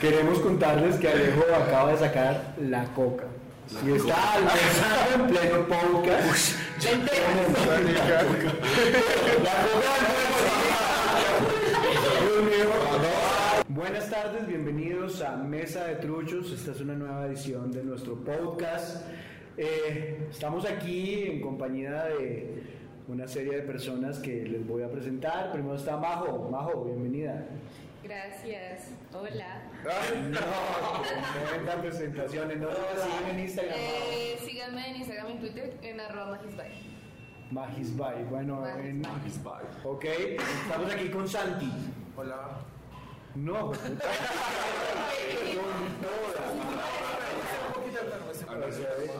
Queremos contarles que Alejo acaba de sacar la coca. Y está almorzando en pleno podcast. La coca. Buenas tardes, bienvenidos a Mesa de Truchos. Esta es una nueva edición de nuestro podcast. Eh, estamos aquí en compañía de una serie de personas que les voy a presentar. Primero está Majo. Majo, bienvenida. Gracias. Hola. No, tremenda presentaciones. No lo siguen en Instagram. Eh, síganme en Instagram y en Twitter en arroba magisbay. Magisbay. Bueno, en... Magisbay. Ok, estamos aquí con Santi. Hola. No,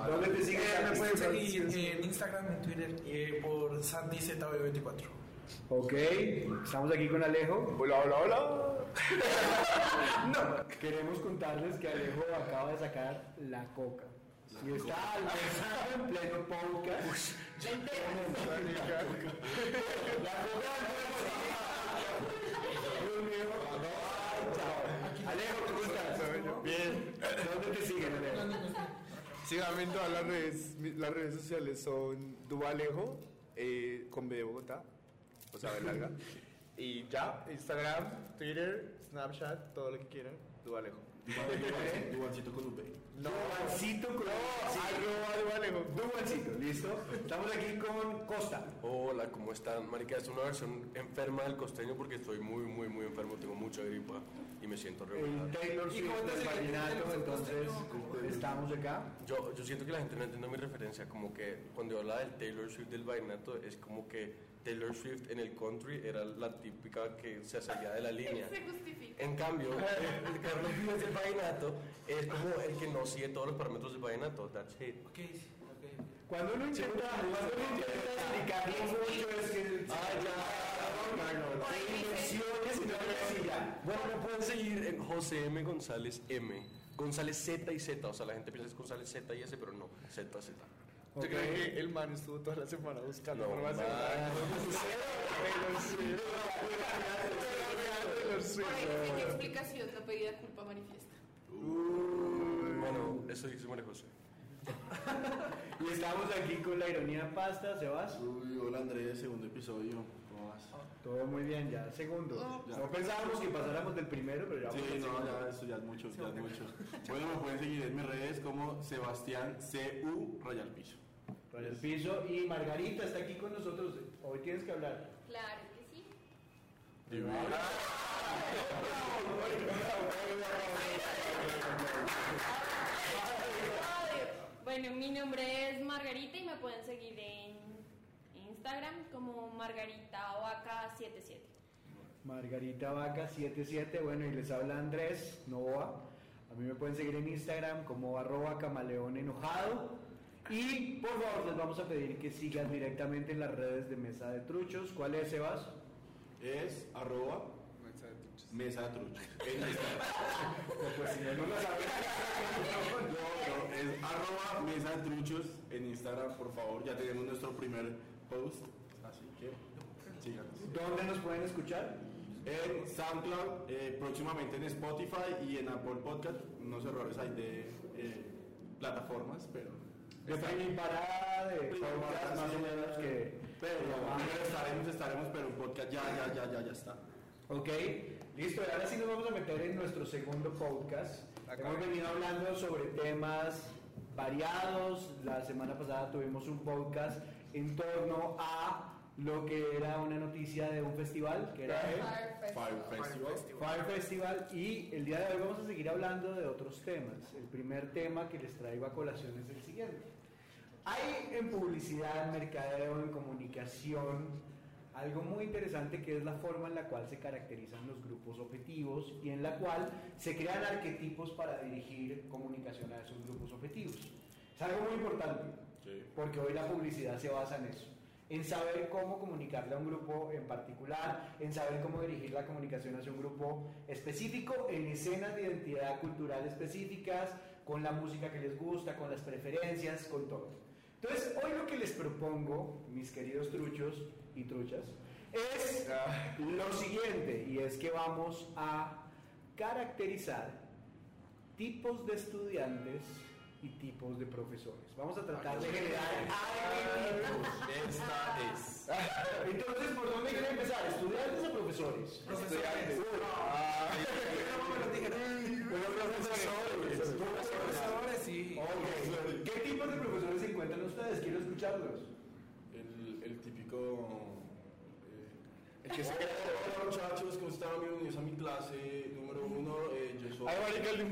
¿Dónde te siguen? Eh, me pueden seguir en Instagram, en Twitter, eh, por SantiZB24. Ok, estamos aquí con Alejo. Hola, hola, hola. No, queremos contarles que Alejo acaba de sacar la coca. Y está almorzando en pleno podcast. La coca. Dios mío. Alejo, ¿cómo estás? Bien. ¿Dónde te siguen, Alejo? Síganme en todas las redes. Las redes sociales son Dubalejo, eh, con B de Bogotá, o sea, B larga. Y ya, Instagram, Twitter, Snapchat, todo lo que quieran, Dubalejo. Igualcito con UP. No, Juancito con arroba Dubalejo. Juancito, ¿listo? Estamos aquí con Costa. Hola, ¿cómo están? Marica, es una versión enferma del costeño porque estoy muy, muy, muy enfermo, tengo mucha gripa y me siento El regular. Taylor Swift del vallenato, entonces estamos acá. Yo, yo siento que la gente no entiende mi referencia, como que cuando yo hablaba del Taylor Swift del vallenato, es como que Taylor Swift en el country era la típica que se salía de la línea. Se justifica. En cambio, el Carlos Vives del vallenato es como el que no sigue todos los parámetros del vallenato, that's it. Ok, sí, ok. Cuando uno intenta, cuando uno intenta explicarlo mucho es que... Ah, ya, no, no, no, hay inversiones y no ya. Bueno, me pueden seguir en José M. González M. González Z y Z, o sea, la gente piensa que es González Z y S, pero no, Z, Z. ¿Usted Ok. cree que el man estuvo toda la semana buscando No. Por ahí sin explicación, la pedida culpa manifiesta. Bueno, eso dice María José. Y estamos aquí con la ironía pasta, Sebas. Uy, hola Andrés, segundo episodio. ¿Cómo vas? Todo muy bien, ya, segundo. No pensábamos que pasáramos del primero, pero ya Sí, vamos no, segundo. ya, eso ya es mucho, ya es mucho. Bueno, me pueden seguir en mis redes como Sebastián CU Rayal Piso. Raya el piso y Margarita está aquí con nosotros. Hoy tienes que hablar. Claro que sí. Bueno, mi nombre es Margarita y me pueden seguir en Instagram como Margarita Vaca 77. Margarita Vaca 77, bueno, y les habla Andrés Novoa. A mí me pueden seguir en Instagram como arroba camaleón enojado. Y por favor les vamos a pedir que sigan directamente en las redes de Mesa de Truchos. ¿Cuál es, Sebas? Es arroba mesa de truchos. En Instagram. Pues si no, no lo saben. No, no, es arroba mesa de truchos en Instagram, por favor. Ya tenemos nuestro primer post. Así que síganos. ¿Dónde nos pueden escuchar? En SoundCloud, eh, próximamente en Spotify y en Apple Podcast. Unos errores hay de eh, plataformas, pero. De Premium Parada, de podcast más o menos que... Pero pero estaremos, estaremos, pero en podcast ya, ya, ya, ya, ya está. Ok, listo. Ahora sí nos vamos a meter en nuestro segundo podcast. Hemos venido hablando sobre temas variados. La semana pasada tuvimos un podcast en torno a lo que era una noticia de un festival, que era el Fire Festival. Fire Festival. Y el día de hoy vamos a seguir hablando de otros temas. El primer tema que les traigo a colación es el siguiente. Hay en publicidad, en mercadeo, en comunicación, algo muy interesante que es la forma en la cual se caracterizan los grupos objetivos y en la cual se crean arquetipos para dirigir comunicación a esos grupos objetivos. Es algo muy importante, porque hoy la publicidad se basa en eso, en saber cómo comunicarle a un grupo en particular, en saber cómo dirigir la comunicación hacia un grupo específico, en escenas de identidad cultural específicas, con la música que les gusta, con las preferencias, con todo. Entonces, hoy lo que les propongo, mis queridos truchos y truchas, es lo siguiente, y es que vamos a caracterizar tipos de estudiantes y tipos de profesores. Vamos a tratar de generar arquetipos. Esta es. Entonces, ¿por dónde quieren empezar? ¿Estudiantes o profesores? Profesores. Profesores. Profesores, sí. Ok. ¿Qué tipos de profesores se encuentran ustedes? Quiero escucharlos. El, el típico. El que se Hola muchachos, ¿cómo están? Bienvenidos a mi clase número uno. eh, yo soy. Ay, marica, el de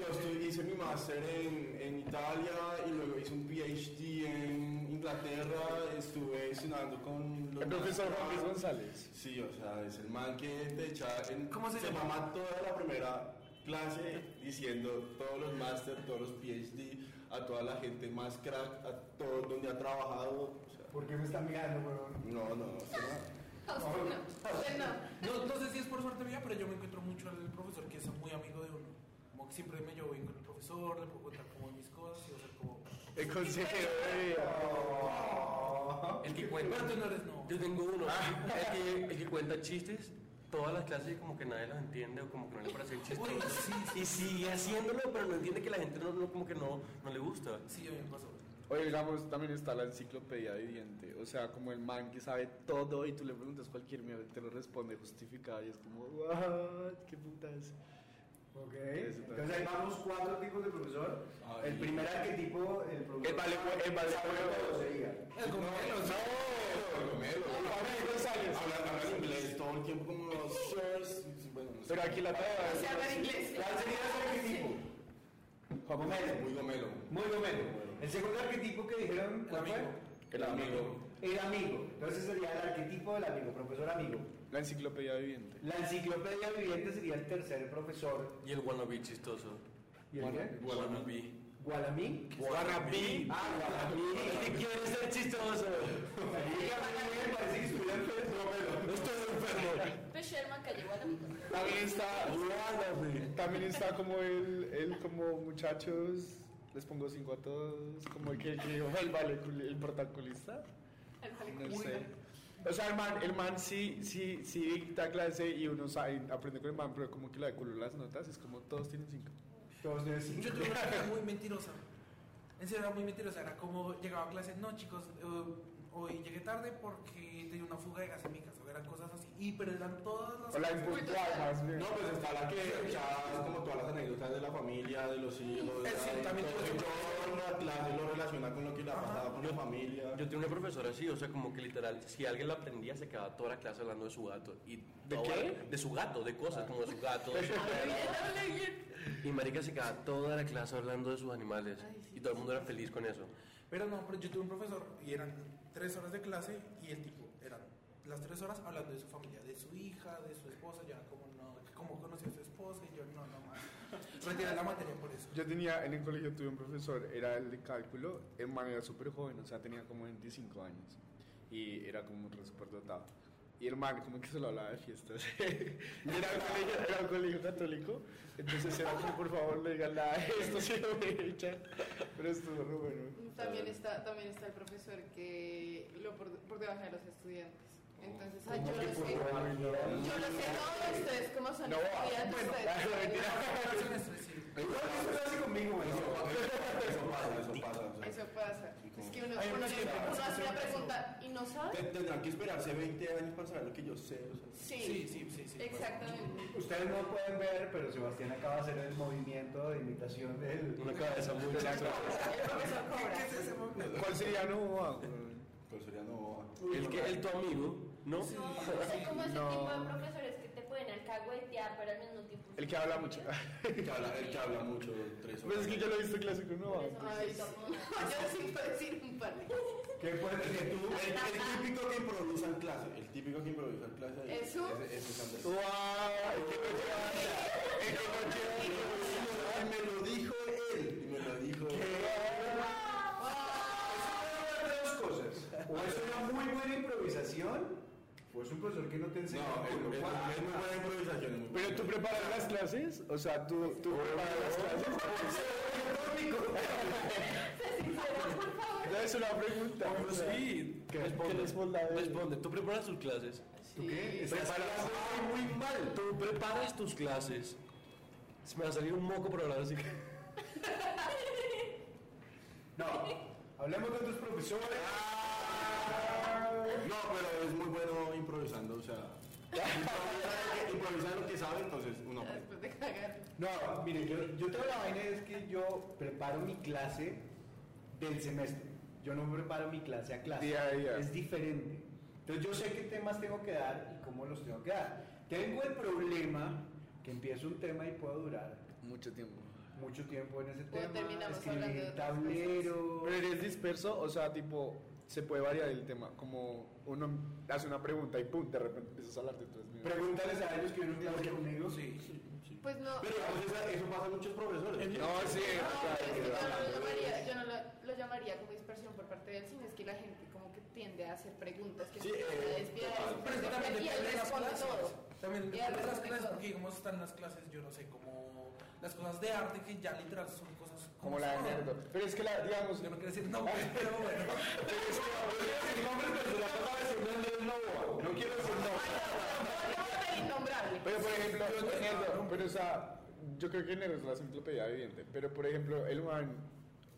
yo estoy- hice mi máster en, en Italia y luego hice un PhD en Inglaterra. Estuve estudiando con los El profesor Juan Luis González. Sí, o sea, es el man que te echa. En, ¿Cómo se llama? mama toda la primera clase diciendo todos los máster, todos los PhD, a toda la gente más crack, a todo donde ha trabajado. O sea, ¿Por qué me están mirando, weón? no, no, No, usted no. No, no sé si es por suerte mía, pero yo me encuentro mucho al profesor que es muy amigo de uno. Como que siempre me llevo bien con el profesor, le puedo contar como mis cosas y o sea, como... El consejero de vida. El que cuenta. Pero tú no eres no. Yo tengo uno. El que, el que cuenta chistes. Todas las clases como que nadie los entiende o como que no le parece chistoso. Sí, sí. Y sigue haciéndolo, pero no entiende que la gente no, no- como que no, no le gusta. Sí, a mí me pasó. Oye, digamos, también está la enciclopedia viviente. O sea, como el man que sabe todo y tú le preguntas cualquier mierda y te lo responde justificado y es como, what, qué putas. Ok. Eso. Entonces ahí vamos cuatro tipos de profesor. Ay. El primer arquetipo, el profesor. El vale- el vale-. El inglés todo el tiempo como los sirs. Bueno, no sé. Pero aquí la No sé tabla. hablar inglés. ¿Cuál sería ese arquetipo? Juan Gomelo. Muy gomelo. Muy gomelo. El segundo arquetipo que dijeron, ¿cuál fue? El amigo. El amigo. Entonces sería el arquetipo del amigo, profesor amigo. La enciclopedia viviente. La enciclopedia viviente sería el tercer profesor. Y el wannabe chistoso. ¿Y el qué? Wannabe. ¿Gualamí? Wannabe. Ah, Gualamí. El que quiere ser chistoso. Dígame, me parece que estuviera enfermo. Estoy enfermo. Pues Sherman cayó a la mitad. También está, también está como el, el como muchachos, les pongo cinco a todos, como el que, el, que el, vale, el protagonista. No sé. O sea, el man, el man sí, sí, sí dicta clase y uno sabe, aprende con el man, pero como que la de culo las notas es como todos tienen cinco. Todos tienen cinco. Yo tuve una clase muy mentirosa. En serio, era muy mentirosa. Era como llegaba a clase, no chicos, eh, hoy llegué tarde porque tenía una fuga de gas en mi casa. Eran cosas así. Y pero eran todas las O la impuntual más bien. No, pues está la que echaba como todas las anécdotas de la familia, de los hijos. Eh, sí, de- también la clase lo relaciona con lo que le ha pasado con la familia. Yo tenía una profesora así, o sea, como que literal, si alguien la aprendía, se quedaba toda la clase hablando de su gato. Y ¿De qué? De su gato, de cosas como de su gato. de su perro. y marica se quedaba toda la clase hablando de sus animales. Y todo el mundo era feliz con eso. Pero no, pero yo tuve un profesor y eran tres horas de clase y el tipo, eran las tres horas hablando de su familia, de su hija, de su esposa, ya como no, cómo conoció a su esposa y yo no, no más. Retiré la materia por eso. Yo tenía, en el colegio tuve un profesor, era el de cálculo, el man era súper joven, o sea, tenía como 25 años y era como re súper dotado. Y el man como que se lo hablaba de fiestas. Y era, un colegio, era un colegio católico, entonces era como, por favor, no digan nada de esto, si no me echan. Pero estuvo re bueno. También está, también está el profesor que lo por, por debajo de los estudiantes. Entonces, ay, yo lo sé. Yo lo sé todo, ustedes como son No, bueno, ustedes Sí. Eso hace conmigo, güey. Eso pasa, eso pasa. Eso pasa. Es que uno, hace una pregunta y no sabe. Te- Tendrán que esperarse 20 años para saber lo que yo sé. Sí, Sí, sí, sí, exactamente. Ustedes no pueden ver, pero Sebastián acaba de hacer el movimiento de imitación del. Una cabeza muy. ¿Cuál sería no? Pues sería no. El que el tu amigo, ¿no? No, es como ese No. tipo de profesores que te pueden alcahuetear, pero al mismo tiempo. El que habla mucho. El que habla, el que habla mucho, tres Pues horas. es que yo lo he visto clásico, no. Por eso Ay, me sí. como- Yo sí puedo decir un par de ¿Qué puede El, que ser? tú- el, el típico que improvisa en clase. El típico que improvisa en clase. ¿Eso? Ese, ese es Andrés. ¡Wow! El que no lleva- el que no lleva- Y me lo dijo él. Y me lo dijo él. dos cosas. O es una muy buena improvisación, o es un profesor que no te enseña. No, es, es- es muy buena improvisación. Pero tú preparas las clases, o sea, tú, tú preparas las clases. Es una pregunta. Pero sí, ¿Qué? responde. ¿Qué? Responde. Tú preparas tus clases. ¿Tú qué? Preparas muy mal. Tú preparas tus clases. Se me va a salir un moco por hablar así. No, hablemos de otros profesores. No, pero es muy bueno improvisando, o sea. improvisa- Improvisa lo que sabe, entonces uno. Después de cagar. No, mire, yo, yo tengo la vaina es que yo preparo mi clase del semestre. Yo no preparo mi clase a clase. Día a día. Es diferente. Entonces yo sé qué temas tengo que dar y cómo los tengo que dar. Tengo el problema que empiezo un tema y puedo durar Mucho tiempo. mucho tiempo en ese O tema. terminamos hablando de Escribir otras tablero. Pero eres disperso, o sea, tipo, se puede variar el tema. Como uno hace una pregunta y pum, de repente empiezas a hablar de tres minutos. Pregúntales a ellos que vieron clase conmigo. Sí. Pues no. Pero digamos, eso pasa a muchos profesores. No, sí, No, claro, es que yo no lo llamaría, yo no lo, lo llamaría como dispersión por parte del cine, es que la gente como que tiende a hacer preguntas que Sí, se eh, desvía total. Pero es que también y él depende de las responde clases. todo. También de las clases, porque digamos están las clases, yo no sé, como las cosas de arte que ya literal son cosas Como la de. Nerdo. Pero es que la, digamos, Yo no quiero decir nombres, pero bueno. pero es que, No, hombre, pero se la acaba de decir un lobo. No quiero decir no. Innombrable. Pero por ejemplo, Nerdo, pero o sea, yo creo que Nerdo es la enciclopedia evidente, pero por ejemplo, el man,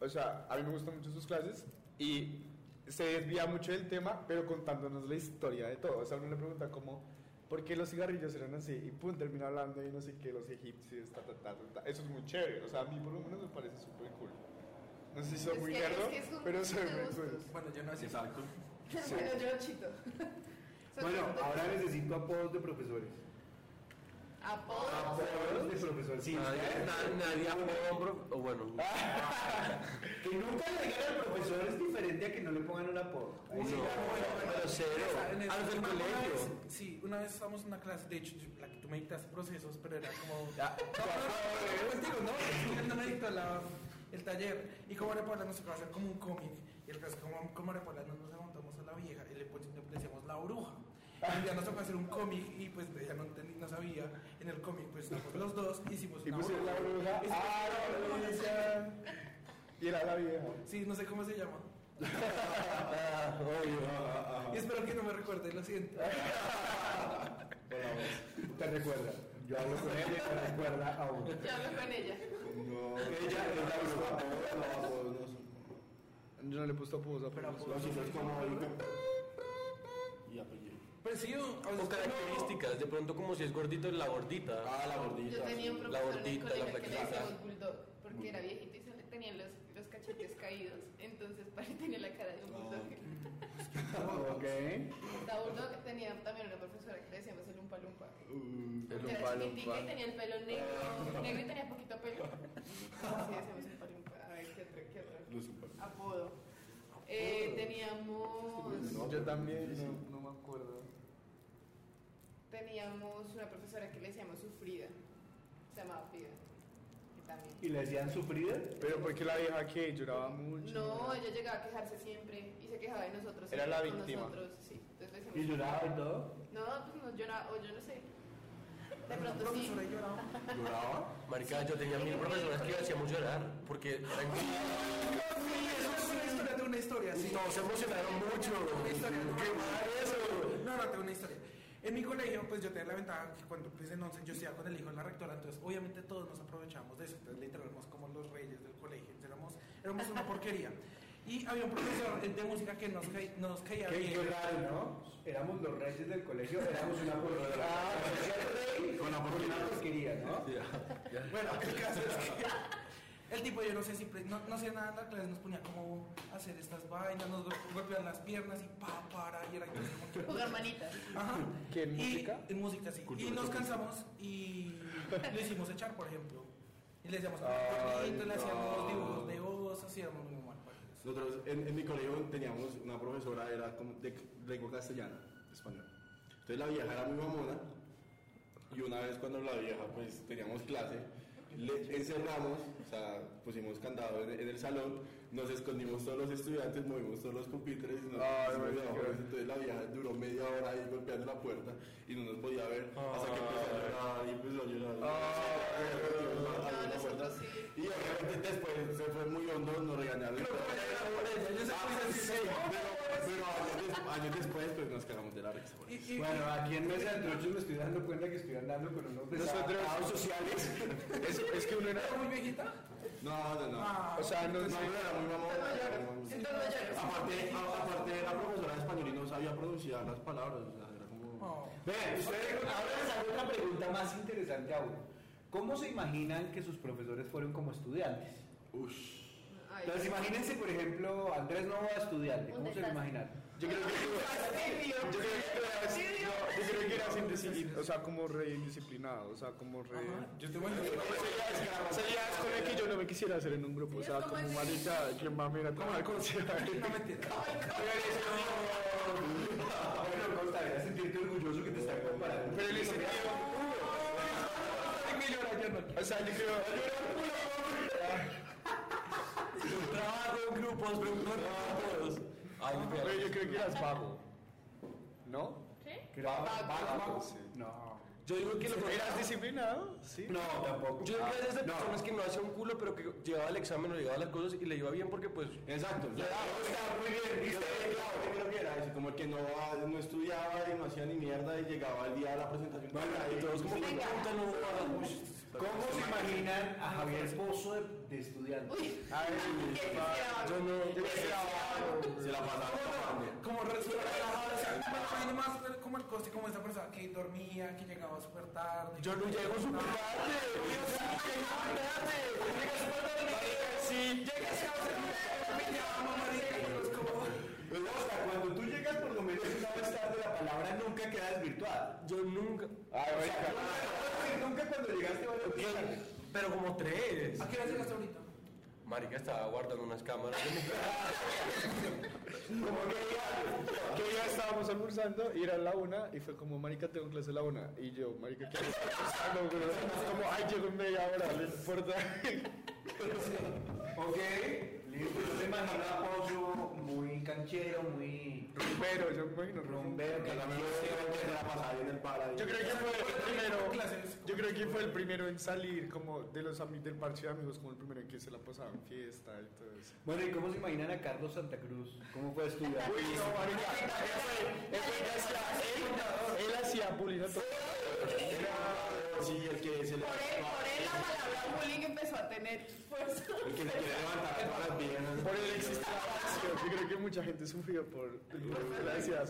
o sea, a mí me gustan mucho sus clases y se desvía mucho del tema, pero contándonos la historia de todo. O sea, uno le pregunta como, ¿por qué los cigarrillos eran así? Y pum, termina hablando y no sé qué, los egipcios, ta, ta, ta, ta, ta. Eso es muy chévere, o sea, a mí por lo menos me parece súper cool. No sé si soy Es muy nerdo, pero gustos. cool. Bueno, yo no sé. Exacto. Bueno, yo chito. Bueno, ahora necesito apodos de profesores. Apodos. Apodos de profesores. Sí, Nadie, prof- o bueno, Que nunca le digan al profesor es diferente a que no le pongan un apodo. Sí. pero cero. A los del colegio. vez- sí, una vez estábamos en una clase, de hecho, la que tú me dictaste procesos, pero era como. Ya. No, no, no, no, contigo, no, él no me dictó la- el taller. Y como Paula nos tocaba hacer como un cómic. Y el caso es como, como Paula nos remontamos a la vieja y le, le decíamos la bruja. Y día nos tocó hacer un cómic y pues ella no, no sabía. En el cómic, pues estamos los dos, hicimos Y pusieron la bruja, Hicimos ah, la bruja. bruja. Y era la vieja. Sí, no sé cómo se llama. Ah, obvio. Y espero que no me recuerde, lo siento. Te recuerda. Yo hablo con ella y me recuerda a uno. Yo hablo con ella. No, ella es la bruja. No, no, no, no. Yo no le he puesto apodos a. No, si no es como. Apellido. Pues sí, o, O características, de pronto como si es gordito, la gordita. Ah, la gordita. Yo tenía un. La profesor en el gordita, la que le flaquita. decíamos bulldog, porque era viejito y se le tenían los, los cachetes caídos, entonces pare- tenía la cara de un bulldog. Ok. La bulldog tenía también una profesora que le decíamos el umpa lumpa. Uh, El era lumpa, chiquitica lumpa. y tenía el pelo negro, negro y tenía poquito pelo. Así decíamos umpa lumpa. A ver, ¿qué otro? ¿Qué otro? Los. Apodo. Eh, teníamos, Yo también, no, no acuerdo. teníamos una profesora que le decíamos sufrida. Se llamaba Frida. Que también. ¿Y le decían sufrida? Pero porque la vieja que lloraba mucho. No, ella llegaba a quejarse siempre y se quejaba de nosotros. Era la víctima. Nosotros, sí. Entonces le ¿Y lloraba y todo? no, pues no lloraba, o yo no sé. De pronto sí. profesora lloraba. ¿Lloraba? Marica, yo tenía mil profesoras que hacíamos llorar porque eran Sí, eso es una historia de una historia, sí. no se emocionaron mucho. Una historia. ¿Qué mal? No, no, tengo una historia. En mi colegio, pues yo tenía la ventaja que cuando pues, en 11 yo estudiaba con el hijo de la rectora, entonces obviamente todos nos aprovechábamos de eso, entonces literal éramos como los reyes del colegio, entonces, éramos, éramos una porquería. Y había un profesor de música que nos, caí- nos caía Qué, bien. qué raro, ¿no? Éramos los reyes del colegio, éramos una porquería. Ah, rey Con la una porquería. ¿no? Bueno, el caso es que el tipo, yo no sé si no, no hacía nada en la clase, nos ponía como hacer estas vainas, nos gol- golpeaban las piernas y pa, para, y era entonces como que- Jugar manitas. Ajá. ¿Qué, en Y- música? En música, sí. Cultura y nos cansamos y le hicimos echar, por ejemplo. Y le decíamos Ay, bonito, le hacíamos no. dibujos de osos, hacíamos muy mal. Nosotros en, en mi colegio teníamos una profesora, era como de lengua castellana, español. Entonces la vieja era muy mamona y una vez cuando la vieja pues teníamos clase, le encerramos, o sea, pusimos candado en, en el salón, nos escondimos todos los estudiantes, movimos todos los pupitres y nos Ay, eso. Entonces la vieja duró media hora ahí golpeando la puerta y no nos podía ver hasta que empezó a llorar y empezó a llorar. No, nosotros sí. Y obviamente después se fue muy hondo, nos regañaron. Ah, pero, Pero años, des- años después, pues nos cagamos de la risa. Bueno, aquí en Mesa de Trochos me estoy dando cuenta que estoy andando con unos Nosotros desadaptados sociales. Es, es que uno era. ¿Era muy viejita? No, no, no. Ah, O sea, no, No, no, no era muy mamón. Aparte, a- aparte era profesora de español y no sabía pronunciar las palabras. O sea, era como... Oh. Vean, ustedes, ahora les hago otra pregunta más interesante aún. ¿Cómo se imaginan que sus profesores fueron como estudiantes? Ush. Entonces imagínense, por ejemplo, Andrés Nova estudiante. ¿Cómo ¿Dónde se lo imaginan? yo creo que yo creo que era así, no, yo creo que era sin disciplina, o sea, como re indisciplinado, o sea, como re. Yo te voy a decir. Sería con el que yo no me quisiera hacer en un grupo, o sea, como como marica, que mami era tomar consejo. No mentira. Bueno, Costa, sentirte orgulloso que te están comparando. Pero en ese sentido. O sea, yo creo. Trabajo en grupos, pregunto en grupos. Ay, Pero yo creo que eras vago. ¿No? ¿Vago? Sí. No. Yo digo que lo ¿Eras disciplinado? Sí. No, tampoco. Yo digo que eres de No. personas que no hacía un culo, pero que llevaba el examen o llevaba las cosas y le iba bien porque pues... Exacto. o sea, Está muy bien, ¿viste? creo que era eso, como el que no, no estudiaba y no hacía ni mierda y llegaba el día de la presentación. Bueno, y todos como. ¿Cómo se imaginan a Javier Pozo de, de estudiante? Ay, quisiera- yo no. Yo. Se la pasaba. Como relajado, o sea, me imagino más como el coste, como esa persona que dormía, que llegaba súper tarde. Yo no llego súper tarde. Sí, Pues, Oscar, cuando tú llegas por lo menos una vez tarde, la palabra nunca queda desvirtuada. Yo nunca... Ay, marica. Nunca cuando llegaste tarde. Pero como tres. ¿A qué hora llegaste ahorita? Marica estaba guardando unas cámaras de mi Como que día estábamos almorzando y era la una y fue como, marica, tengo clase a la una. Y yo, marica, ¿qué haces almorzando? Como, ay, llego en media hora, no importa. Ok, listo. Yo te imagino a Pozo muy canchero, muy Pero yo me imagino rumbero, Que la mejor canchero. que se la pasaba ahí en el para. Yo creo que fue el primero. Yo creo que fue el primero en salir como de los del parche de amigos, como el primero en que se la pasaba en fiesta y todo eso. Bueno, ¿y cómo se imaginan a Carlos Santa Cruz? ¿Cómo fue estudiar? Uy, no, marica, él él él hacía- él- él bullying a todo. Sí, el que se le Por él, por él la palabra bullying empezó a tener fuerza. el que se quiere levantar todas las piernas. Por la pasión. Yo creo que mucha gente sufrió por, por la ansiedad.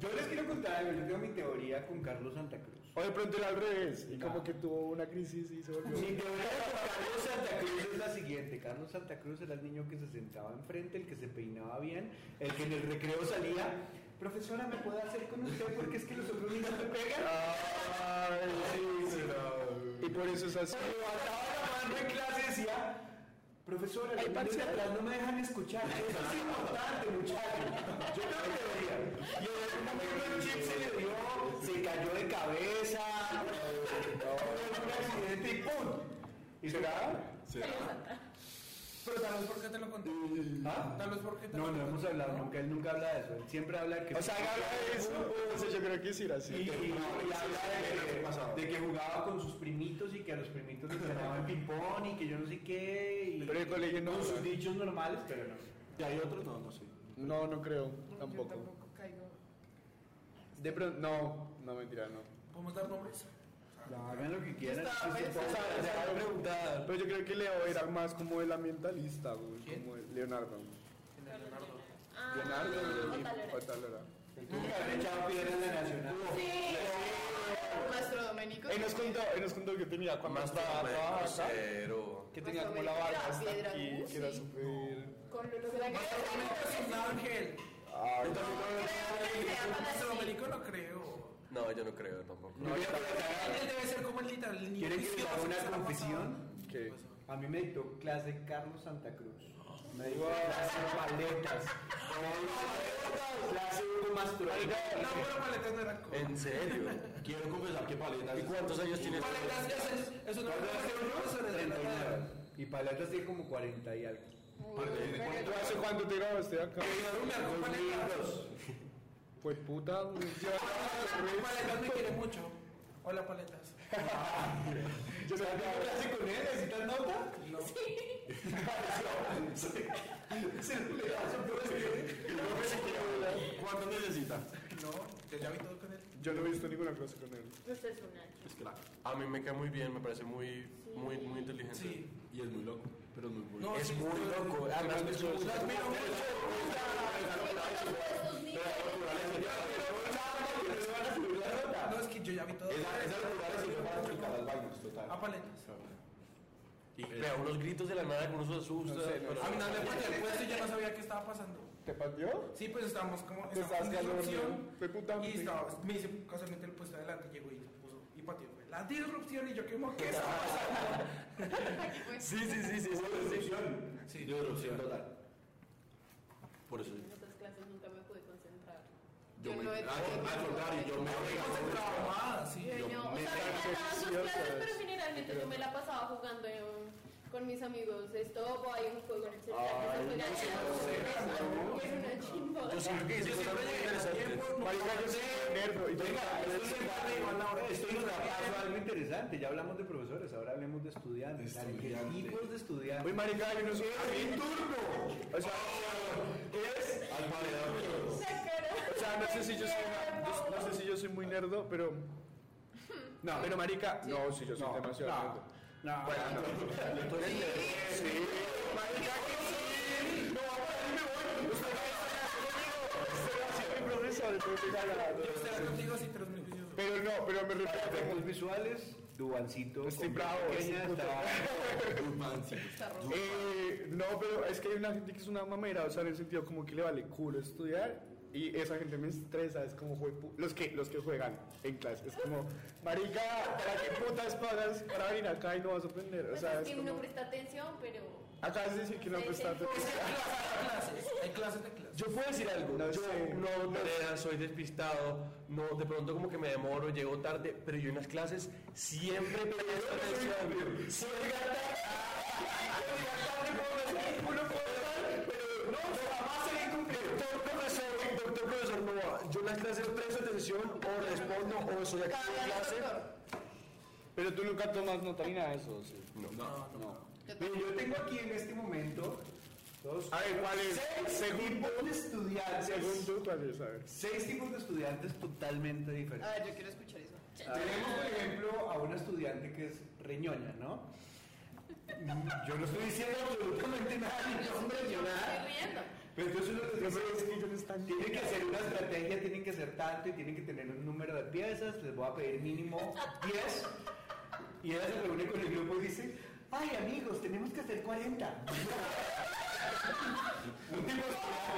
Yo les quiero contar algo. Yo tengo mi teoría con Carlos Santa Cruz. O de pronto era al revés, y como que tuvo una crisis y se volvió. Mi teoría con Carlos Santa Cruz es la siguiente. Carlos Santa Cruz era el niño que se sentaba enfrente, el que se peinaba bien, el que en el recreo salía. Profesora, ¿me puedo hacer con usted? Porque es que los otros niños me pegan. Ay, sí, pero... Y por eso es así. Cuando la mano en clase decía, profesora, Ay, no me dejan escuchar. Eso es importante, muchachos. Yo tengo mi teoría. Y en algún momento el chip se le dio, se cayó de cabeza, tuvo un accidente y ¡pum! ¿Y será? Pero tal vez por qué te lo conté. ¿Ah? Tal vez por qué te No, lo no conté. hemos hablado nunca, él nunca habla de eso. Él siempre habla de que... O sea, habla de eso. O sea, yo creo que sí era así. Y, y- y habla de, de que jugaba con sus primitos y que a los primitos les ganaban ping-pong y que yo no sé qué. Y, Pero el colegio no- Con sus dichos normales, pero no. ¿Y hay otros? No, no sé. No, no creo, Yo tampoco. tampoco caigo. De pronto, no, no, mentira, no. ¿Podemos dar nombres? No, hagan lo que quieran. Preguntar. Pero yo creo que Leo era más como el ambientalista, güey. ¿Quién? Como el Leonardo. Leonardo. Ah, Leonardo y Otalora. En la nacional. Sí. Nuestro Domenico. Él nos contó, él nos contó que tenía cuando estaba acá, cero. que tenía como la barba era hasta aquí, ¿no? que era súper... Con lo que era que Es un ángel. Ay, Nuestro Domenico no creo. No, yo no creo tampoco. Él debe ser como el niño ¿Quieren que les haga una confesión? ¿Qué? A mí me dictó clase Carlos Santa Cruz. Me dio clase paletas. Clase Hugo pasaba. No, pero paletas no eran como. ¿En serio? Quiero confesar que paletas. ¿Y cuántos años tienes? Paletas es, es de la 39. Y paletas tiene como 40 y algo. ¿Tú hace cuánto te grabaste de acá? con paletas. Pues puta. Paletas me quiere mucho. Hola, paletas. ¿Yo sabía clase con él? ¿Necesitas nota? No. Celulazo, pues, ¿Cuánto necesita? No, yo ya vi todo con él. Yo no he visto ninguna clase con él. Usted es una Es crack. A mí me cae muy bien, me parece muy, muy, muy inteligente. Sí. Y es muy loco, pero es muy bueno. No, Es sí, muy pero- loco. Además, admiro mucho. No, es que yo ya vi todo. Esa, esa locura le sirve para explicar las vainas, total. A paletas. Y vea unos gritos de la nada que uno se asusta. No sé, no pero- A mí no me el puesto y yo no sabía qué estaba pasando. ¿Te pateó? Sí, pues estábamos como estabas en disrupción. dormido. Fue puta. Y estaba, me hice casualmente el puesto adelante, llegó y puso y pateó. fue, La disrupción y yo como ¿qué está pasando? Sí, sí, sí, sí. sí, sí. Sí. Disrupción total. Por eso. En otras clases nunca me pude concentrar. Yo Yo me. no he- Al contrario, yo me concentraba más, sí. Yo no, o me sea, me sus clases, pero generalmente yo me la pasaba jugando en- con mis amigos stop o hay un juego en el celular es una chimba. Yo siempre esto esto algo interesante. Ya hablamos de profesores, ahora hablemos de estudiantes. Arquetipos de estudiantes. Uy, marica, yo no soy... ¡Mi turno! O sea, es... Al paredón. O sea, no sé si yo soy, no, no sé si yo soy muy nerdo, pero... No, pero marica, no, sí, yo soy demasiado no. nerdo. No, Bueno, eres nerdo. Sí, sí. No, me voy. Usted va a estar conmigo. Usted va a mi profesor, Yo estaré contigo así, pero. Pero no, pero me refiero efectos visuales, Duancito. Estoy con bravo, está- Está rojo. Eh, no, pero es que hay una gente que es una mamera, o sea, en el sentido como que le vale culo estudiar y esa gente me estresa, es como los que los que juegan en clase, es como, marica, ¿para qué putas pagas para venir acá y no vas a aprender? O Pues sea, es que uno presta atención, pero... acá es decir que no sí, atención. Hay clases, hay clases de clases. Yo puedo decir algo, No yo sé. no hago tareas, soy despistado, no, de pronto como que me demoro, llego tarde, pero yo en las clases siempre presto atención. Soy Doctor profesor, doctor profesor, no, yo en las clases presto atención o respondo o soy aquí en clase. Pero tú nunca tomas nota ni nada de eso, sí. No, No. Mire, yo tengo aquí en este momento dos, A ver, ¿cuál es? seis tipos de estudiantes. Según tú, ¿cuál es? A ver. Seis tipos de estudiantes totalmente A diferentes. ver, yo quiero escuchar eso. Tenemos, por ejemplo, a una estudiante que es reñoña, ¿no? Yo no estoy diciendo absolutamente nada ni nombre ni nada. Pero entonces uno les dice, es que ellos están... tienen que hacer una estrategia, tienen que hacer tanto y tienen que tener un número de piezas, les voy a pedir mínimo 10. Y ella se reúne con el grupo y dice, ay amigos, tenemos que hacer 40. un tipo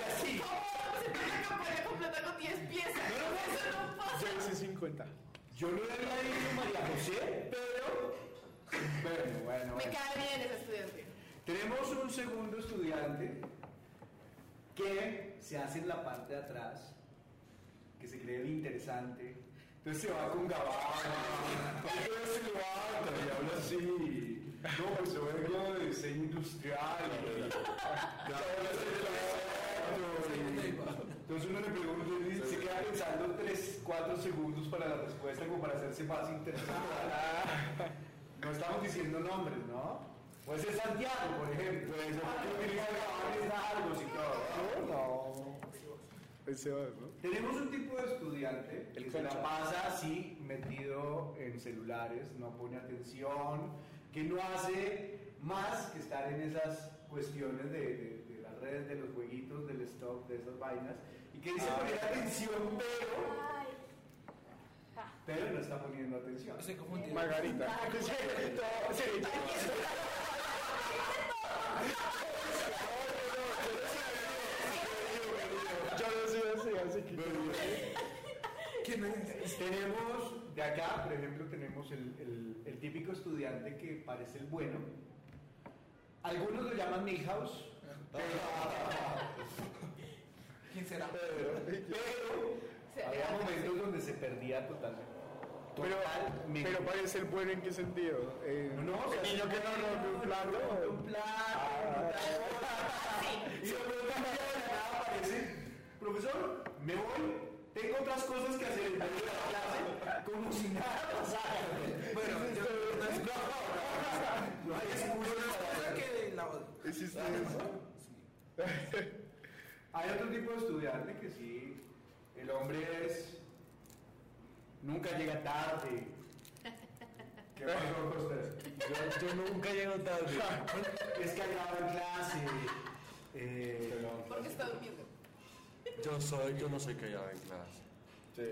así. ¿Cómo se pone una campaña completa con 10 piezas? Eso no pasa. Yo hice 50. Yo no le había dicho María José, pero... Bueno, bueno, Me bueno. cae bien ese estudiante. Tenemos un segundo estudiante que se hace en la parte de atrás, que se cree interesante, entonces se va con gabana, entonces se levanta y habla así. No, pues yo vengo de diseño industrial. y- Entonces uno le pregunta y se queda pensando 3, 4 segundos para la respuesta como para hacerse más interesante. No estamos diciendo nombres, ¿no? Puede ser Santiago, por ejemplo. Largos y todo. No. Ese va, ¿no? Tenemos un tipo de estudiante El que se la pasa así metido en celulares, no pone atención, que no hace más que estar en esas cuestiones de, de- de las redes, de los jueguitos, del stock, de esas vainas, y que dice poner atención, pero, pero no está poniendo atención. Estoy confundido. Margarita. Sí, sí. Yo no soy así, así que... ¿Quién es? Tenemos, de acá, por ejemplo, tenemos el, el- el típico estudiante que parece el bueno. Algunos lo llaman Milhouse, ¿Quién será? pero había momentos donde se perdía totalmente. Pero, pero parece el bueno en qué sentido? Eh, No, o sea, el niño que no rompe un plato. un plato, y de la nada aparece, profesor, me voy, tengo otras cosas que hacer en la clase, como si nada pasara. Bueno, yo no es no hay excusa que la. ¿Hiciste eso? Hay otro tipo de estudiante que sí, el hombre es. Nunca llega tarde. ¿Qué pasó con ustedes? Yo, yo nunca llego tarde. Es que acaba en clase. Eh, Porque está durmiendo. Yo soy, yo no soy callado en clase. Sí,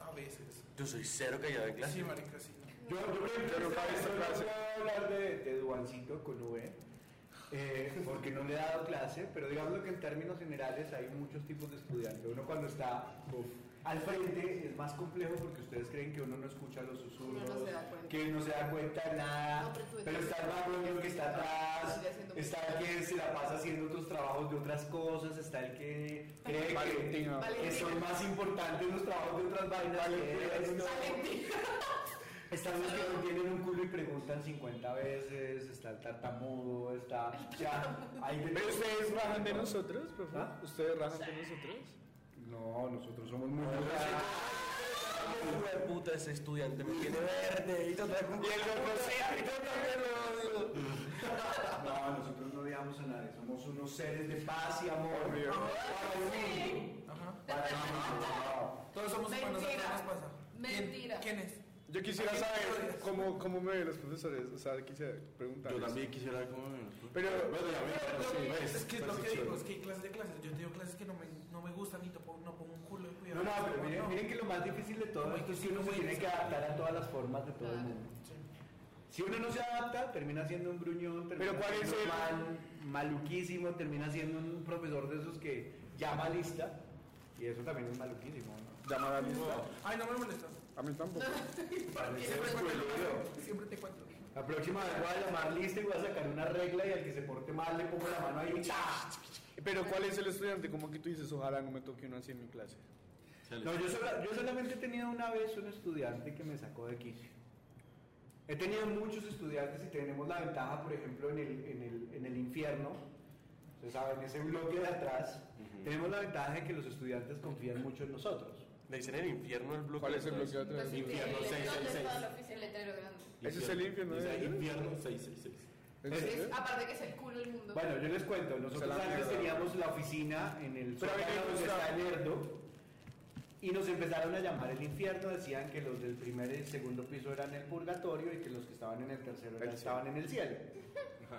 A veces. Yo soy cero callado en clase. Sí, marica, sí. yo, yo, esta no clase- voy a hablar de, de Duancito con V, eh, porque no le he dado clase, pero digamos que en términos generales hay muchos tipos de estudiantes. Uno cuando está uf, al frente es más complejo porque ustedes creen que uno no escucha los susurros, Uno no se da cuenta. que no se da cuenta de nada, No, pero está el vago que está atrás, está el que se la pasa haciendo otros trabajos de otras cosas, está el que cree que, Valentino. son más importantes los trabajos de otras vainas. Están los que no tienen un culo y preguntan 50 veces, está el tartamudo, está... Ya, hay de ¿Pero todo. ustedes rajan de nosotros, profe? ¿Ah? ¿Ustedes rajan de nosotros? No, nosotros somos muy... Hijo de puta, ese estudiante me tiene verde y todo. Y el otro sí, a mí también lo odio. No, nosotros no odiamos a nadie, somos unos seres de paz y amor. Para el mundo. Ajá. Para el mundo. Todos somos humanos, ¿a qué Mentira. ¿Quién es? Yo quisiera saber cómo, cómo me ven los profesores, o sea, quisiera preguntar. Yo también quisiera. Pero- bueno, ya ven, Pero, sí, ves, es que es lo que digo, es que hay clases de clases. Yo tengo clases que no me, no me gustan y topo- no pongo un culo de cuidado. No, no, pero miren, miren que lo más difícil de todo esto es que uno se tiene que adaptar a todas las formas de todo el mundo. Si uno no se adapta, termina siendo un gruñón, termina Pero ¿cuál es siendo mal- maluquísimo, termina siendo un profesor de esos que llama lista. Y eso también es maluquísimo, ¿no? Llamar a lista. Ay, no me molesta. A mí tampoco. Parece Siempre te. Siempre te cuento. La próxima vez voy a llamar lista y voy a sacar una regla y al que se porte mal le pongo la mano ahí. ¡cha! Pero ¿cuál es el estudiante? Como que tú dices, ojalá no me toque uno así en mi clase. No, yo, sola- yo solamente he tenido una vez un estudiante que me sacó de quicio. He tenido muchos estudiantes y tenemos la ventaja, por ejemplo, en el, en el, en el infierno, ustedes saben, ese bloque de atrás, tenemos la ventaja de que los estudiantes confían mucho en nosotros. Le dicen el infierno el bloque. ¿Cuál es el bloqueo atrás? Infierno ¿Dónde 666. está la oficina? El letrero grande. ¿Ese es el infierno Dice de infierno 666. ¿En Es- serio? Es- aparte que es el culo del mundo. Bueno, yo les cuento, nosotros la antes mierda. teníamos la oficina en el sótano donde está el Lerdo y nos empezaron a llamar el infierno, decían que los del primer y segundo piso eran el purgatorio y que los que estaban en el tercero El estaban en el cielo.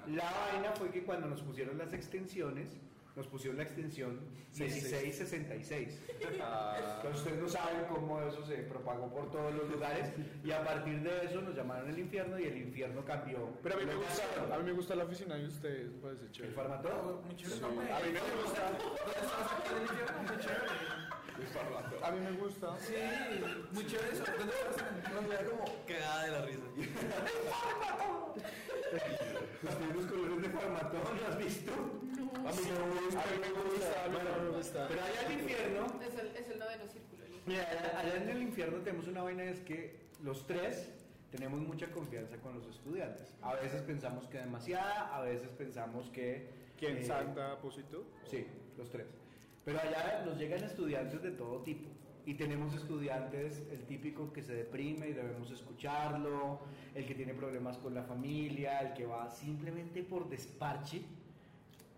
La vaina fue que cuando nos pusieron las extensiones, nos pusieron la extensión 1666. Ah, Entonces ustedes no saben cómo eso se propagó por todos los lugares y a partir de eso nos llamaron el infierno y el infierno cambió. pero a mí me gusta, cambiaron. a mí me gusta la oficina de ustedes, parece ¿El chévere. farmatodo? Muy chévere, Sí. no, me- A mí me gusta. ¿Dónde estabas aquí en el infierno? Muy chévere. A mí me gusta. Sí, muy chévere eso. ¿Dónde estabas en el No, me da como cagada de la risa. Los mismos colores de farmatodo, ¿lo has visto? A mí me gusta, a mí me gusta, a mí no me gusta. Pero allá en el infierno, Es el, es el noveno círculo. el mira, allá, allá en el infierno tenemos una vaina, es que los tres tenemos mucha confianza con los estudiantes. A veces pensamos que demasiada, a veces pensamos que... ¿Quién? eh, ¿Santa Apósito? Sí, los tres. Pero allá nos llegan estudiantes de todo tipo. Y tenemos estudiantes, el típico que se deprime y debemos escucharlo, el que tiene problemas con la familia, el que va simplemente por desparche.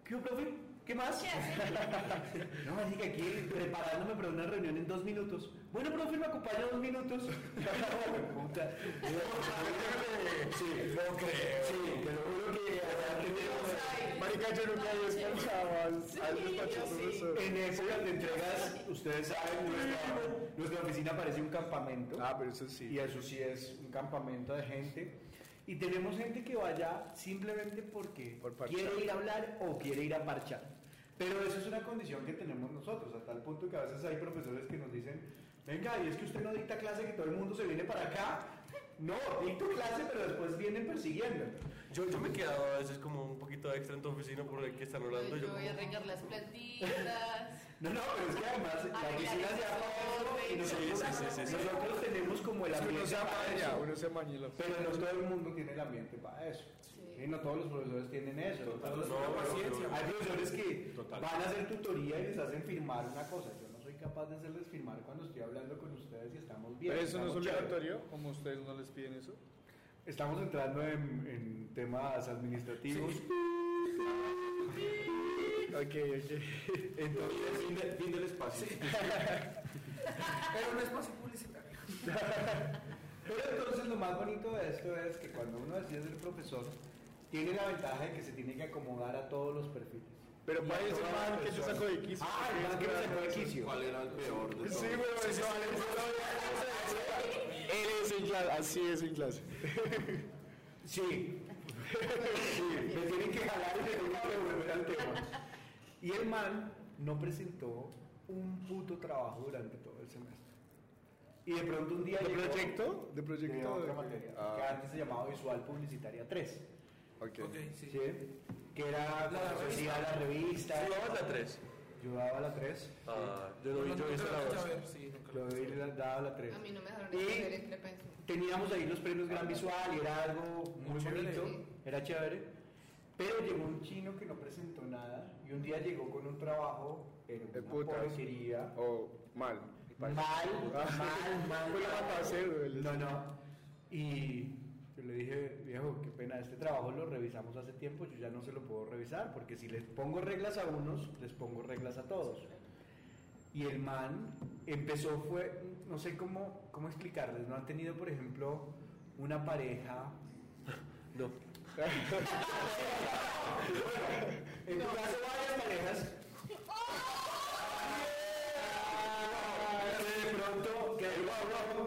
¿Qué, profe? ¿Qué más? no, me dije aquí preparándome para una reunión en dos minutos. Bueno, profe, me acompaña dos minutos. Puta. sí, no creo. Sí, pero uno que Marica, yo nunca había escuchado al, despacho. En épocas de entregas, ustedes saben, nuestra, nuestra oficina parece un campamento. Ah, pero eso sí. Y eso sí es un campamento de gente. Y tenemos gente que vaya simplemente porque Por quiere ir a hablar o quiere ir a parchar. Pero eso es una condición que tenemos nosotros, a tal punto que a veces hay profesores que nos dicen, venga, y es que usted no dicta clase, que todo el mundo se viene para acá. No, dicto clase, pero después vienen persiguiendo. Yo, yo me he quedado a veces como un poquito extra en tu oficina por el que están hablando. Yo Yo voy a regar las plantitas. No, no, pero es que además la oficina se ha pagado y nosotros, Sí, sí, sí, nosotros tenemos como el Es que uno ambiente se para amaña, eso. uno se amaña Pero no todo el mundo tiene el ambiente para eso. Sí. Sí, no todos los profesores tienen eso. no todos los No, profesores- paciencia. Hay profesores que Total. van a hacer tutoría y les hacen firmar una cosa. Yo no soy capaz de hacerles firmar cuando estoy hablando con ustedes y estamos bien. Pero eso no es obligatorio, como ustedes no les piden eso. Estamos entrando en, en temas administrativos. Ok, ok. Entonces, fin, de- fin del espacio. Era un espacio publicitario. Pero entonces lo más bonito de esto es que cuando uno decide ser profesor, tiene la ventaja de que se tiene que acomodar a todos los perfiles. Pero ese todas las man que te sacó de quicio. Ah, el man que me sacó de quicio. ¿Cuál era el peor de todos? Sí, pero eso Él es en clase, así es en clase. Sí. Sí, me tienen que jalar y me tienen que devolver al tema. Y el man no presentó un puto trabajo durante todo el semestre. Y de pronto un día ¿De llegó- proyecto? ¿De de proyecto? otra materia, Ah. que antes se llamaba Visual Publicitaria 3. Ok. Ok, sí. ¿sí? Que era La revista. la revista. ¿Tú dabas la 3? Yo daba la 3. Ah, yo no vi, yo hice lo la alcancé a 2. ver, sí, lo Lo vi, ver. la- daba la 3. A mí no me dejaron Y- pensum. Teníamos ahí los premios Gran Visual y era algo muy Muy chévere. bonito, era chévere. Pero llegó un chino que no presentó nada y un día llegó con un trabajo, pero una putas. porquería. O mal. Mal, mal, mal. A hacer, güey. No, no. Y le dije, viejo, qué pena, este trabajo lo revisamos hace tiempo, yo ya no se lo puedo revisar, porque si les pongo reglas a unos, les pongo reglas a todos. Y el man empezó, fue, no sé cómo, cómo explicarles, ¿no? Han tenido, por ejemplo, una pareja... No. En tu caso, varias parejas. Que de pronto, que de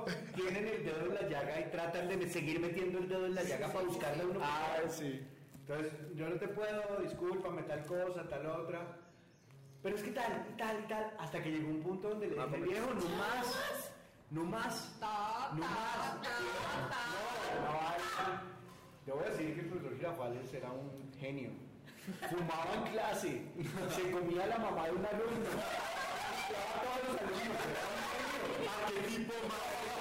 tienen el dedo en la llaga y tratan de seguir metiendo el dedo en la llaga para buscarle a uno. Ah, sí. Entonces, yo no te puedo, discúlpame, tal cosa, tal otra. Pero es que tal, y tal, y tal, hasta que llegó un punto donde le dije, viejo, no más, no más, no más. Yo voy a decir que el profesor Girafales era un genio. Fumaba en clase, se comía la mamá de un alumno. Mezclaba a todos los alumnos, era un genio. ¿A qué tipo más?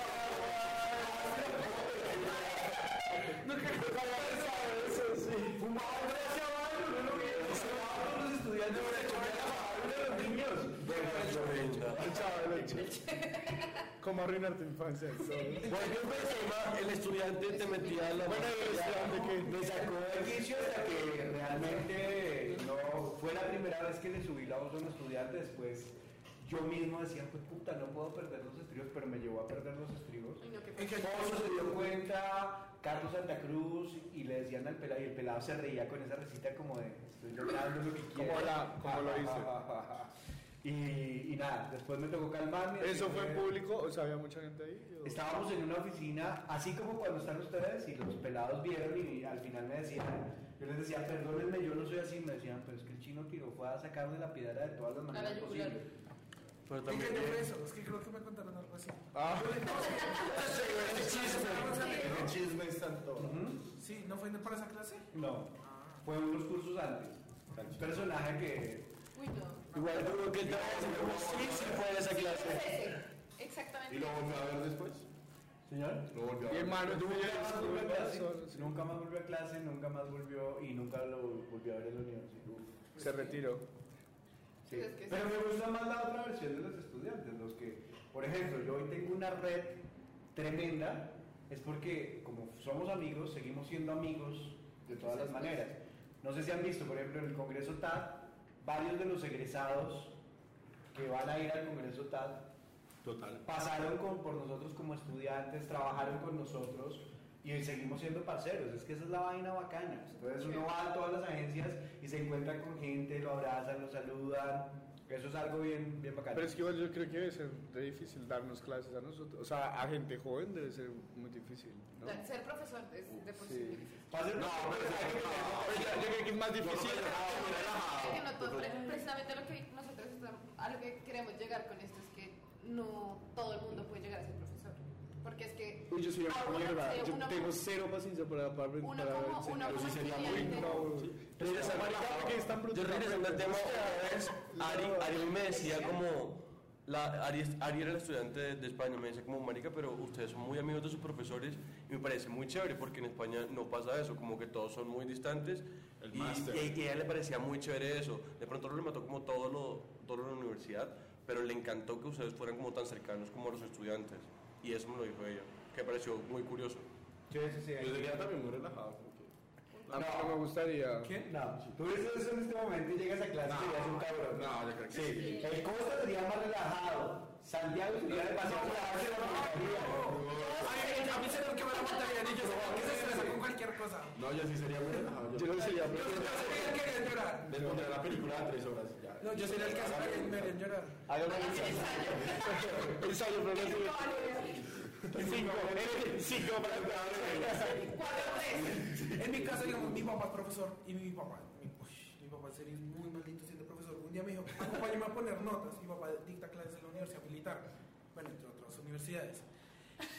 Había pensado eso, sí. Fumaba no lo los estudiantes, mamá de los niños. ¿Cómo arruinar tu infancia? El estudiante te metía la Bueno, el estudiante que... Me sacó de quicio hasta que realmente no fue la primera vez que le subí la voz a un estudiante. Después yo mismo decía, pues puta, no puedo perder los estribos, pero me llevó a perder los estribos. Se dio cuenta, Carlos Santa Cruz, y le decían al pelado, y el pelado se reía con esa risita como de, estoy logrando lo que quiero. Como la- como lo hice. Y, y nada, después me tocó calmarme. ¿Eso fue en público? O sea, había mucha gente ahí. o- Estábamos en una oficina, así como cuando están ustedes y los pelados vieron y al final me decían, yo les decía, perdónenme, yo no soy así, me decían, pero es que el chino tiró fue a sacarme la piedra de todas las A la maneras posibles. Pero ¿En qué también. año fue eso? Es que creo que me contaron algo así. Ah, El chisme es tanto. Sí, ¿no fue para esa clase? No, fue unos cursos antes. Un personaje que... Uy, no. Igual duro que te sí, sí fue de esa clase. Exactamente. ¿Y lo volvió a ver después? ¿Señor? Lo volvió a ver. hermano, tú Nunca más volvió a clase, sí. nunca más volvió a clase, nunca más volvió y nunca lo volvió a ver en la universidad. Se retiró. Sí. Sí, es que Pero sí. me gusta más la otra versión de los estudiantes, los que, por ejemplo, yo hoy tengo una red tremenda, es porque como somos amigos, seguimos siendo amigos de todas las maneras. No sé si han visto, por ejemplo, en el Congreso TAD, varios de los egresados que van a ir al Congreso TAD Total. pasaron con- por nosotros como estudiantes, trabajaron con nosotros y seguimos siendo parceros. Es que esa es la vaina bacana. Entonces uno va a todas las agencias y se encuentra con gente, lo abrazan, lo saludan. Eso es algo bien, bien bacano. Pero es que igual yo creo que debe ser re difícil darnos clases a nosotros. O sea, a gente joven debe ser muy difícil, ¿no? Ser profesor es de por sí difícil. No, pero es que Pero yo, creo que es más difícil. No precisamente lo que nosotros estamos, a lo que queremos llegar con esto es que no todo el mundo puede llegar a ser profesor. Porque es que Uy, yo soy a una uno- mierda. Yo uno tengo como- cero paciencia para, para, para, uno como, uno enseñar. como Sí, sería muy brutal. Yo regresando al tema, Ari, Ari me decía como, la, Ari, Ari era el estudiante de, de España, me decía como, marica, pero ustedes son muy amigos de sus profesores y me parece muy chévere porque en España no pasa eso, como que todos son muy distantes El y, y- y a ella le parecía muy chévere eso. De pronto le mató como todo lo, todo lo de la universidad, pero le encantó que ustedes fueran como tan cercanos como los estudiantes y eso me lo dijo ella, que pareció muy curioso. Sí, sí, sí. Yo sería también muy relajado. A mí no me gustaría. ¿Quién? No, si tú ves eso en este momento y llegas a clase y serías un cabrón. No, yo creo que Sí, sí. el Costa sería más relajado. Santiago sería demasiado relajado. se lo aplicaría. Ay, a mí se me la y yo ¿qué se estresa con cualquier cosa? No, yo sí sería muy relajado. Yo no sería. Yo, yo sería el que haría llorar. Les pondré la película a tres horas. No, yo sería el que haría me haría llorar. Hágame ensayo. Ensayo, pero no sé. Cinco. Cinco para En mi casa, digamos, mi papá es profesor y mi papá, mi papá sería muy maldito siendo profesor. Un día me dijo, acompáñame a poner notas. Mi papá dicta clases en la Universidad Militar, bueno, entre otras universidades.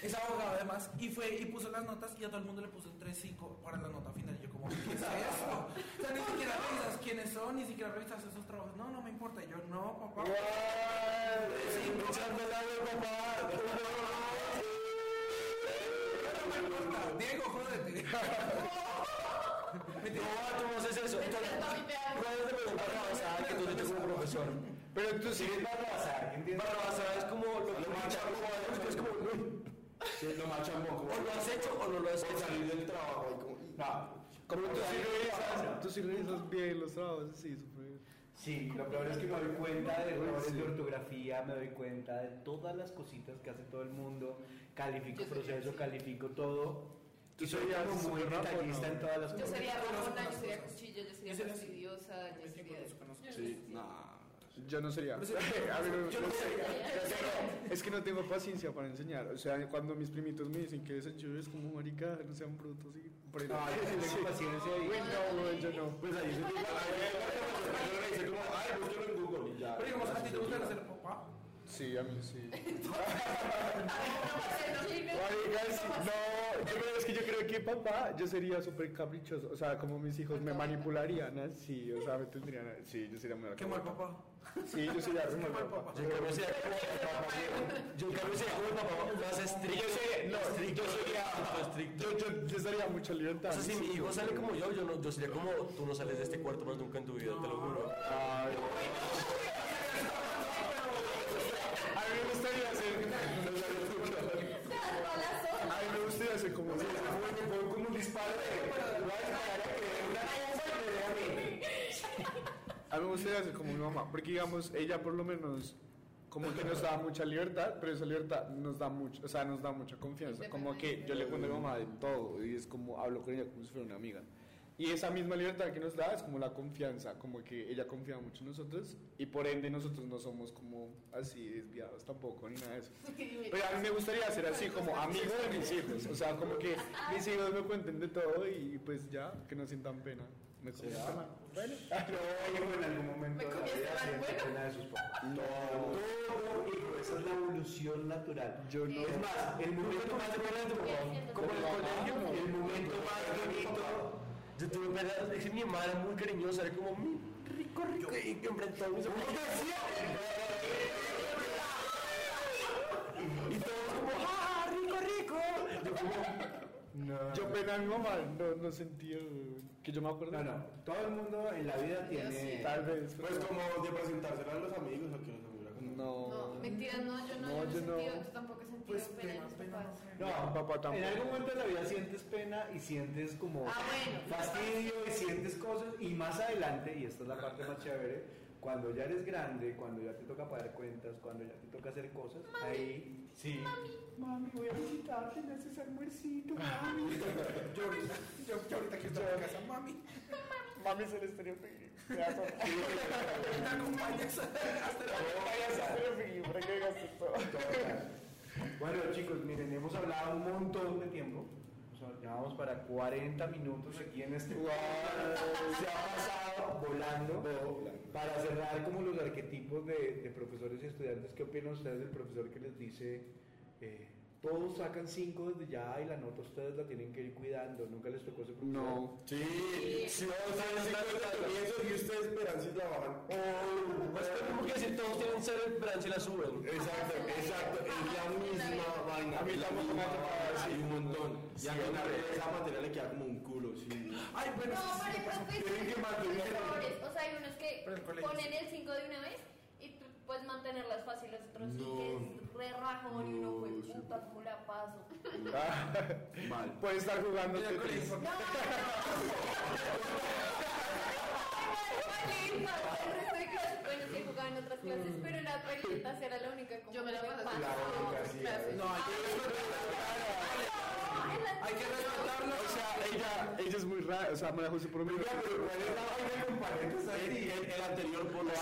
Es abogado además, y fue y puso las notas y a todo el mundo le puso un 3-5 para la nota final. Como, ¿qué es esto? O sea, ni siquiera revisas quiénes son, ni siquiera revisas esos trabajos. No, no me importa. Y yo, no, papá. Echando el agua, papá. No me importa. Diego, jódete. No, tú no haces eso. ¿Cuál es de Barrabasada que tú como profesor? Pero tú sí. ¿Entiendes? Barrabasada es como lo que más es como, Sí, lo más chambón. O lo has hecho o no lo has hecho. salir del trabajo. y como, No. Como tú sí revisas, tú sí revisas bien los trabajos, sí, súper. Sí, lo peor es que me doy cuenta de errores de ortografía, me doy cuenta de todas las cositas que hace todo el mundo, califico Yo sería proceso, califico todo. Y soy como muy detallista ¿no? en todas las Yo cosas. sería Conozco Ramona, yo sería. Cuchillo, yo sería Yo sería fastidiosa, yo sería... Sí, nah. Yo no sería. A mí no- yo no sería. Es que no tengo paciencia para enseñar. O sea, cuando mis primitos me dicen que es yo es como marica, no sean brutos y por ahí. No, yo sí tengo paciencia y- Uy, no, güey, yo no. Pues ahí se dice, ay, dice como, ay, búsquelo en Google y ya. Pero digamos, ¿a ti te gusta ser papá? Sí, a mí sí. No, yo creo, es que yo creo que papá, yo sería súper caprichoso. O sea, como mis hijos me manipularían así, o sea, me tendrían. Sí, yo sería muy Qué mal papá. Sí, yo sería Qué muy mal papá. Yo en cambio sería como papá. Yo en cambio sería como el papá más estricto. Yo sé, no, estricto, yo sería. estricto. Yo, yo, yo sería mucha libertad. O sea, si mi hijo sale como yo, yo, no, yo sería como tú no sales de este cuarto más nunca en tu vida, te lo juro. Ay, a mí me gustaría ser. A mí me gustaría ser como. como un disparo A mí me gustaría ser como mi mamá, porque digamos, ella por lo menos como que nos da mucha libertad, pero esa libertad nos da mucho, o sea, nos da mucha confianza. Como que yo le cuento a mi mamá de todo y es como hablo con ella como si fuera una amiga. Y esa misma libertad que nos da es como la confianza, como que ella confía mucho en nosotros y por ende nosotros no somos como así desviados tampoco ni nada de eso. Pero a mí me gustaría ser así como amigo de mis hijos, o sea, como que mis hijos me cuenten de todo y pues ya, que no sientan pena. Me comí esta mano. Bueno, Yo hijo en algún momento Me comí esta mano. pena de sus papás. Todo hijo, esa es la evolución natural. yo no. Es más, el momento más bonito, como el colegio, el momento más bonito. Yo tuve pena, es que mi mamá era muy cariñosa, era como mi rico, rico, y que enfrentó a mis amigos. Y todos como, ¡ah, rico, rico! Yo como, Yo pena a mi mamá, no, no sentía que yo me acuerdo. No, no, todo el mundo en la vida tiene. Tal vez. Pues como de presentársela a los amigos o que los amigos la conozcan. No. No, mentira, no, yo no, No, yo no he yo no. sentido, yo tampoco he sentido Pues pena no. No, papá tampoco. En algún momento de la vida sientes pena y sientes como Ah, bueno. fastidio y sientes cosas. Y más adelante, y esta es la parte más chévere, cuando ya eres grande, cuando ya te toca pagar cuentas, cuando ya te toca hacer cosas, ahí sí. Mami, voy a visitarte, me haces almuercito, mami. Yo ahorita, yo, yo ahorita quiero estar en casa, mami. Mami se le estaría pidiendo. Me acompañas hasta la ¿Para qué gastes todo? Bueno, chicos, miren, hemos hablado un montón de tiempo. O sea, ya vamos para 40 minutos aquí en este Se ha pasado volando. Para cerrar como los arquetipos de, profesores y estudiantes, ¿qué opinan ustedes del profesor que les dice, eh, todos sacan 5 desde ya y la nota ustedes la tienen que ir cuidando? ¿Nunca les tocó ese profesor? No. Sí, sí, ustedes sí cuentan comienzo y ustedes esperan si trabajan. pues es como que decir, todos tienen ser el plan si la suben. Exacto, exacto, es la misma vaina. A mí la tampoco me ha misma tocado vaina, así. Hay un montón. Y al final esa materia le queda como un culo, sí. Ay, bueno, No, sí, sí, pero Tienen que mantener-. O sea, hay unos que Pero ponen sí. el 5 de una vez y pues mantenerlas fáciles, otros sí que es re rajón y uno fue puta, ¿cómo la paso? Mal. Puede estar jugando Tetris. No, no, bueno, sí jugaba en otras clases, pero relitas era la única como Yo me la pasaba. No, Hay que respetarlo. O sea, ella, ella es muy rara, o sea, María José por mí. El, el- el anterior por la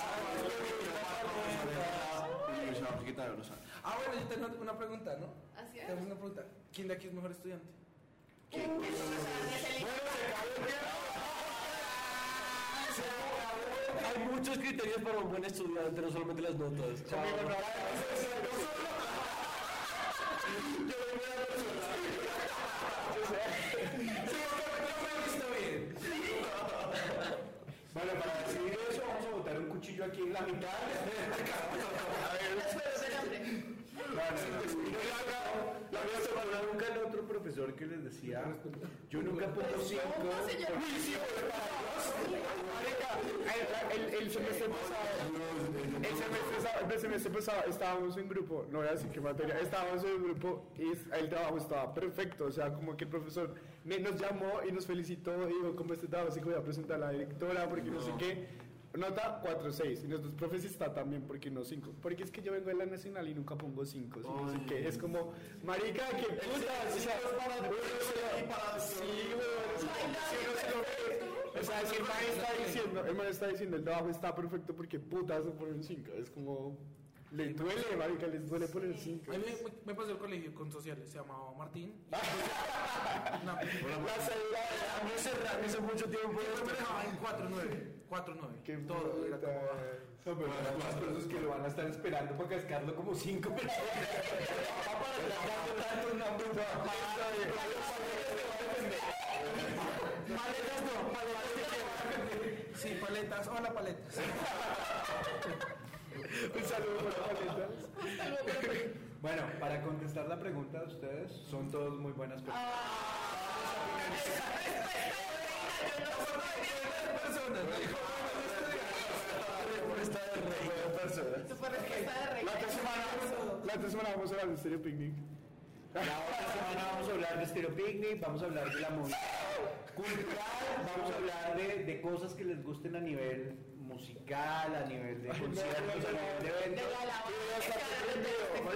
Ah, bueno, yo tengo una pregunta, ¿no? Así es. Tenemos una pregunta. ¿Quién de aquí es mejor estudiante? Hay muchos criterios para un buen estudiante, no solamente las notas. Bueno, para decidir eso vamos a botar un en la mitad. La voy a separar nunca el otro profesor que les decía, yo nunca pongo cinco. ¿Cómo, el, semestre pasado, el semestre, pasado- el semestre pasado estábamos en grupo, no voy a decir qué materia, estábamos en grupo y el trabajo estaba perfecto, o sea, como que el profesor me- nos llamó y nos felicitó, y dijo, como este trabajo sí que voy a presentar a la directora, porque no, sé qué. Nota 4-6, y nosotros profes está también, porque no 5. Porque es que yo vengo de la nacional y nunca pongo 5, así que es como, marica, qué puta, o sea, sí, o sea, sea, si el man está diciendo, el man está diciendo, el trabajo está perfecto porque putas se ponen 5, es como, le duele, marica, les duele poner 5. A mí me, me pasó el colegio con sociales, se llamaba Martín. No, La salida A mí se a mí hace mucho tiempo. yo me dejaba en 4-9. 4-9. Qué Todo era como. No, pero las personas que lo van a estar esperando para cascarlo como cinco personas. Paletas no, paletas que quieran. Sí, paletas. Hola, paletas. Un saludo para paletas. Bueno, para contestar la pregunta de ustedes, son todos muy buenas personas. La otra semana, la otra semana vamos a hablar de Stereo Picnic. La otra semana vamos a hablar de Stereo Picnic, vamos a hablar de la movida cultural, vamos a hablar de, de cosas que les gusten a nivel musical, a nivel de conciertos, a nivel de De eventos. a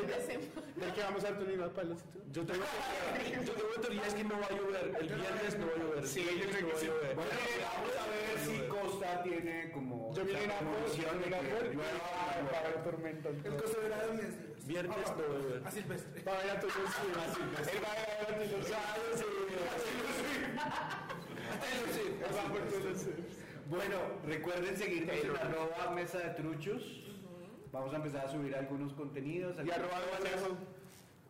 de semana. ¿Del que vamos a dar tu nivel palos? Yo tengo, yo tengo teorías que no va a llover. El viernes no va a llover. Sí, yo creo que sí. Bueno, vamos a ver si Costa tiene como Yo vine de a llueva. haber tormenta. El costo era de 10 días. Viernes no va a llover. A Silvestre. Va a haber a los Él va a ver a va por todos los Bueno, recuerden seguirnos en arroba mesa de truchos. Vamos a empezar a subir algunos contenidos. Y arroba Duvallejo.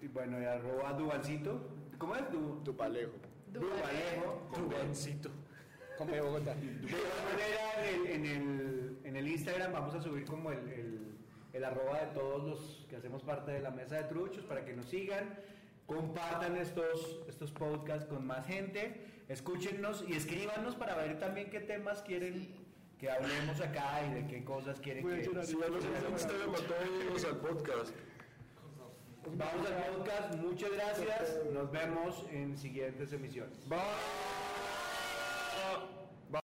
Y bueno, y arroba Duvalcito. ¿Cómo es? Du, Tu palejo. Duvallejo. Tubancito. Como de Bogotá. De igual manera, en el, en el, en el Instagram vamos a subir como el, el, el arroba de todos los que hacemos parte de la mesa de truchos para que nos sigan. Compartan estos, estos podcasts con más gente. Escúchennos y escríbanos para ver también qué temas quieren que hablemos acá y de qué cosas quieren Voy que... llorar. Síganos en Instagram a todos al podcast. Vamos al podcast. Muchas gracias. Nos vemos en siguientes emisiones. Bye.